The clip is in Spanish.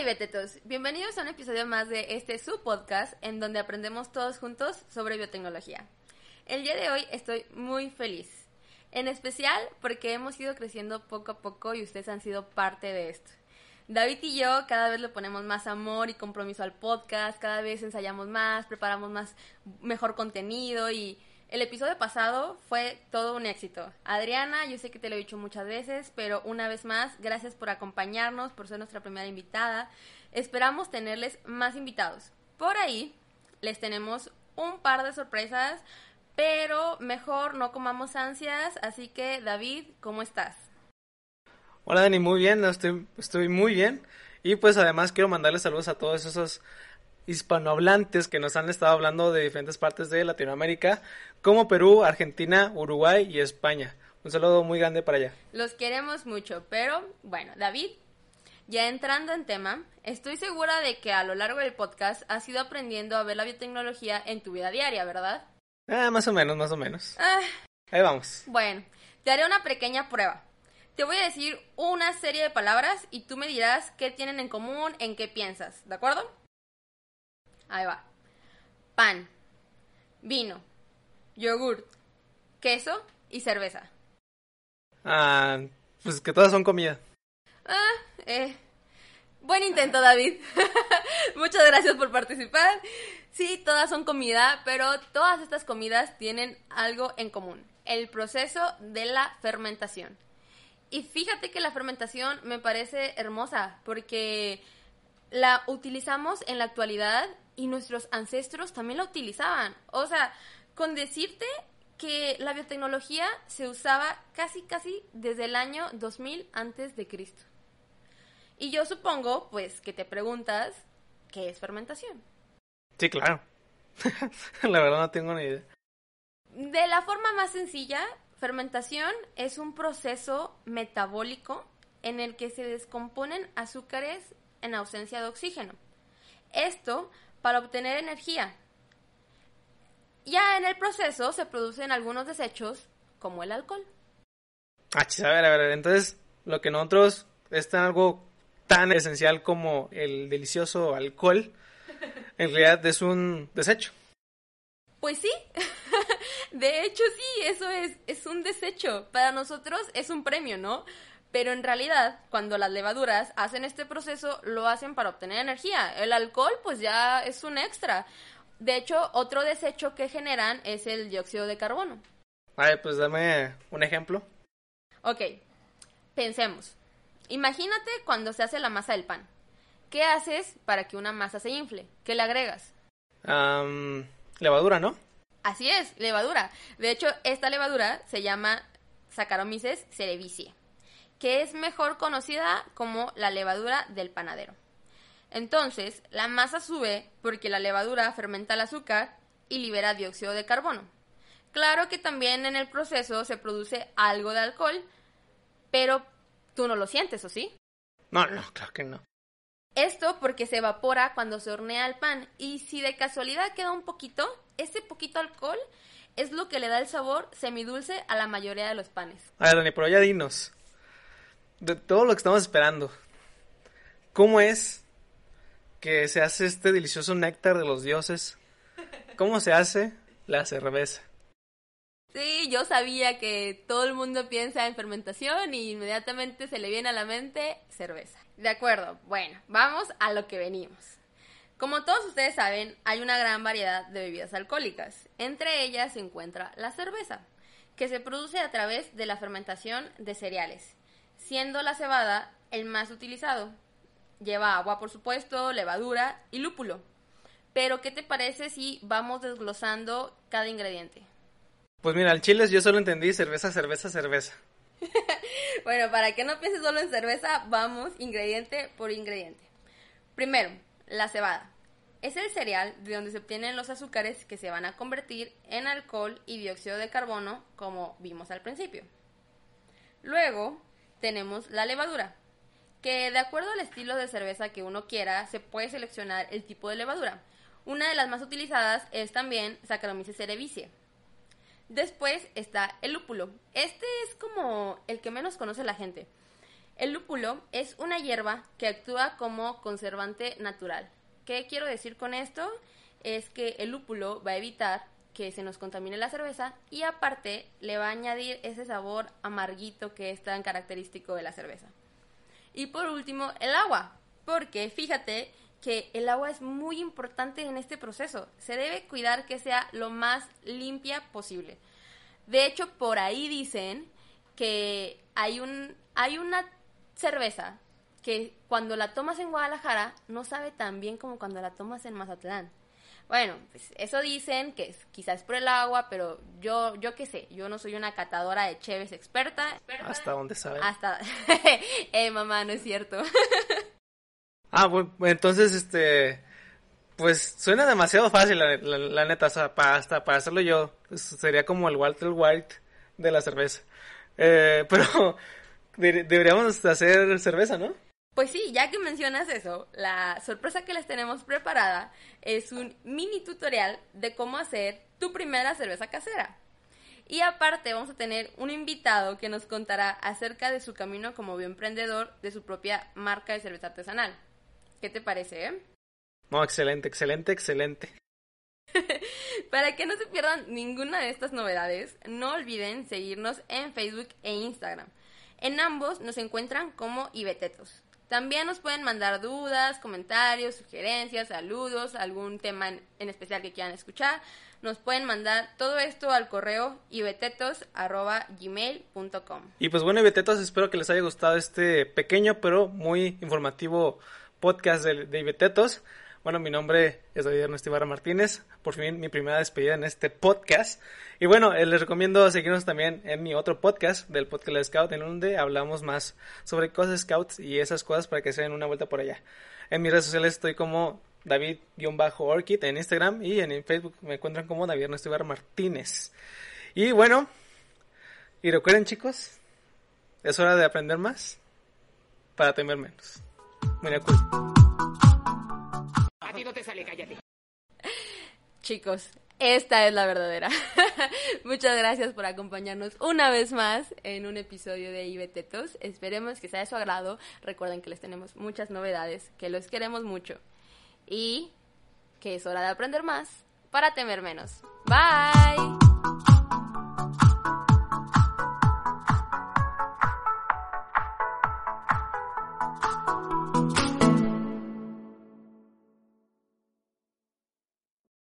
Hola bienvenidos a un episodio más de este su podcast en donde aprendemos todos juntos sobre biotecnología. El día de hoy estoy muy feliz, en especial porque hemos ido creciendo poco a poco y ustedes han sido parte de esto. David y yo cada vez le ponemos más amor y compromiso al podcast, cada vez ensayamos más, preparamos más mejor contenido y el episodio pasado fue todo un éxito. Adriana, yo sé que te lo he dicho muchas veces, pero una vez más, gracias por acompañarnos, por ser nuestra primera invitada. Esperamos tenerles más invitados. Por ahí les tenemos un par de sorpresas, pero mejor no comamos ansias, así que David, ¿cómo estás? Hola Dani, muy bien, estoy, muy bien. Y pues además quiero mandarles saludos a todos esos hispanohablantes que nos han estado hablando de diferentes partes de Latinoamérica, como Perú, Argentina, Uruguay y España. Un saludo muy grande para allá. Los queremos mucho, pero bueno, David, ya entrando en tema, estoy segura de que a lo largo del podcast has ido aprendiendo a ver la biotecnología en tu vida diaria, ¿verdad? Ah, más o menos, más o menos. Ah, Ahí vamos. bueno, te haré una pequeña prueba. Te voy a decir una serie de palabras y tú me dirás qué tienen en común, en qué piensas, ¿de acuerdo? Ahí va. Pan, vino, yogurt, queso y cerveza. Ah, pues que todas son comida. Ah, eh. Buen intento, David. Muchas gracias por participar. Sí, todas son comida, pero todas estas comidas tienen algo en común. El proceso de la fermentación. Y fíjate que la fermentación me parece hermosa porque la utilizamos en la actualidad y nuestros ancestros también la utilizaban. O sea, con decirte que la biotecnología se usaba casi casi desde el año 2000 antes de Cristo. Y yo supongo, pues, que te preguntas qué es fermentación. Sí, claro. La verdad no tengo ni idea. De la forma más sencilla, fermentación es un proceso metabólico en el que se descomponen azúcares en ausencia de oxígeno. Esto para obtener energía. Ya en el proceso se producen algunos desechos, como el alcohol. Ah, a ver, a ver, entonces lo que nosotros es tan algo tan esencial como el delicioso alcohol, en realidad es un desecho. Pues sí, de hecho sí, eso es, es un desecho. Para nosotros es un premio, ¿no? Pero en realidad, cuando las levaduras hacen este proceso, lo hacen para obtener energía. El alcohol, pues ya es un extra. De hecho, otro desecho que generan es el dióxido de carbono. A ver, pues dame un ejemplo. Ok, pensemos. Imagínate cuando se hace la masa del pan. ¿Qué haces para que una masa se infle? ¿Qué le agregas? Am, levadura, ¿no? Así es, levadura. De hecho, esta levadura se llama Saccharomyces cerevisiae, que es mejor conocida como la levadura del panadero. Entonces, la masa sube porque la levadura fermenta el azúcar y libera dióxido de carbono. Claro que también en el proceso se produce algo de alcohol, pero tú no lo sientes, ¿o sí? No, no, claro que no. Esto porque se evapora cuando se hornea el pan y si de casualidad queda un poquito, ese poquito alcohol es lo que le da el sabor semidulce a la mayoría de los panes. A ver, Dani, pero ya dinos. De todo lo que estamos esperando. ¿Cómo es que se hace este delicioso néctar de los dioses? ¿Cómo se hace la cerveza? Sí, yo sabía que todo el mundo piensa en fermentación y inmediatamente se le viene a la mente cerveza. De acuerdo, bueno, vamos a lo que venimos. Como todos ustedes saben, hay una gran variedad de bebidas alcohólicas. Entre ellas se encuentra la cerveza, que se produce a través de la fermentación de cereales, siendo la cebada el más utilizado. Lleva agua, por supuesto, levadura y lúpulo. Pero, ¿qué te parece si vamos desglosando cada ingrediente? Pues mira, al chile yo solo entendí cerveza, cerveza, cerveza. bueno, para que no pienses solo en cerveza, vamos ingrediente por ingrediente. Primero, la cebada. Es el cereal de donde se obtienen los azúcares que se van a convertir en alcohol y dióxido de carbono, como vimos al principio. Luego tenemos la levadura, que de acuerdo al estilo de cerveza que uno quiera, se puede seleccionar el tipo de levadura. Una de las más utilizadas es también Saccharomyces cerevisiae. Después está el lúpulo. Este es como el que menos conoce la gente. El lúpulo es una hierba que actúa como conservante natural. ¿Qué quiero decir con esto? Es que el lúpulo va a evitar que se nos contamine la cerveza y aparte le va a añadir ese sabor amarguito que es tan característico de la cerveza. Y por último, el agua, porque fíjate que el agua es muy importante en este proceso. Se debe cuidar que sea lo más limpia posible. De hecho, por ahí dicen que hay un hay una cerveza que cuando la tomas en Guadalajara no sabe tan bien como cuando la tomas en Mazatlán. Bueno, pues eso dicen que es, quizás por el agua, pero yo yo qué sé, yo no soy una catadora de cheves experta. ¿Hasta dónde sabe? Hasta eh mamá, no es cierto. Ah, bueno, entonces, este, pues suena demasiado fácil, la, neta, o sea, para, hasta para hacerlo yo, pues, sería como el Walter White de la cerveza. Eh, pero deberíamos hacer cerveza, ¿no? Pues sí, ya que mencionas eso, la sorpresa que les tenemos preparada es un mini tutorial de cómo hacer tu primera cerveza casera. Y aparte vamos a tener un invitado que nos contará acerca de su camino como bioemprendedor de su propia marca de cerveza artesanal. ¿Qué te parece, eh? No, excelente, excelente, excelente. Para que no se pierdan ninguna de estas novedades, no olviden seguirnos en Facebook e Instagram. En ambos nos encuentran como Ibetetos. También nos pueden mandar dudas, comentarios, sugerencias, saludos, algún tema en, especial que quieran escuchar. Nos pueden mandar todo esto al correo ibetetos.gmail.com. Y pues bueno, Ibetetos, espero que les haya gustado este pequeño pero muy informativo podcast de, de Ibetetos. Bueno, mi nombre es David Ernesto Ibarra Martínez. Por fin mi primera despedida en este podcast. Y bueno, eh, les recomiendo seguirnos también en mi otro podcast del podcast de Scout, en donde hablamos más sobre cosas Scouts y esas cosas para que se den una vuelta por allá. En mis redes sociales estoy como David-Orchid en Instagram y en Facebook me encuentran como David Ernesto Ibarra Martínez. Y bueno, y recuerden chicos, es hora de aprender más para temer menos. Mira, cool. Te sale, cállate. Chicos, esta es la verdadera. Muchas gracias por acompañarnos una vez más en un episodio de Ibetetos. Esperemos que sea de su agrado. Recuerden que les tenemos muchas novedades, que los queremos mucho y que es hora de aprender más para temer menos. Bye.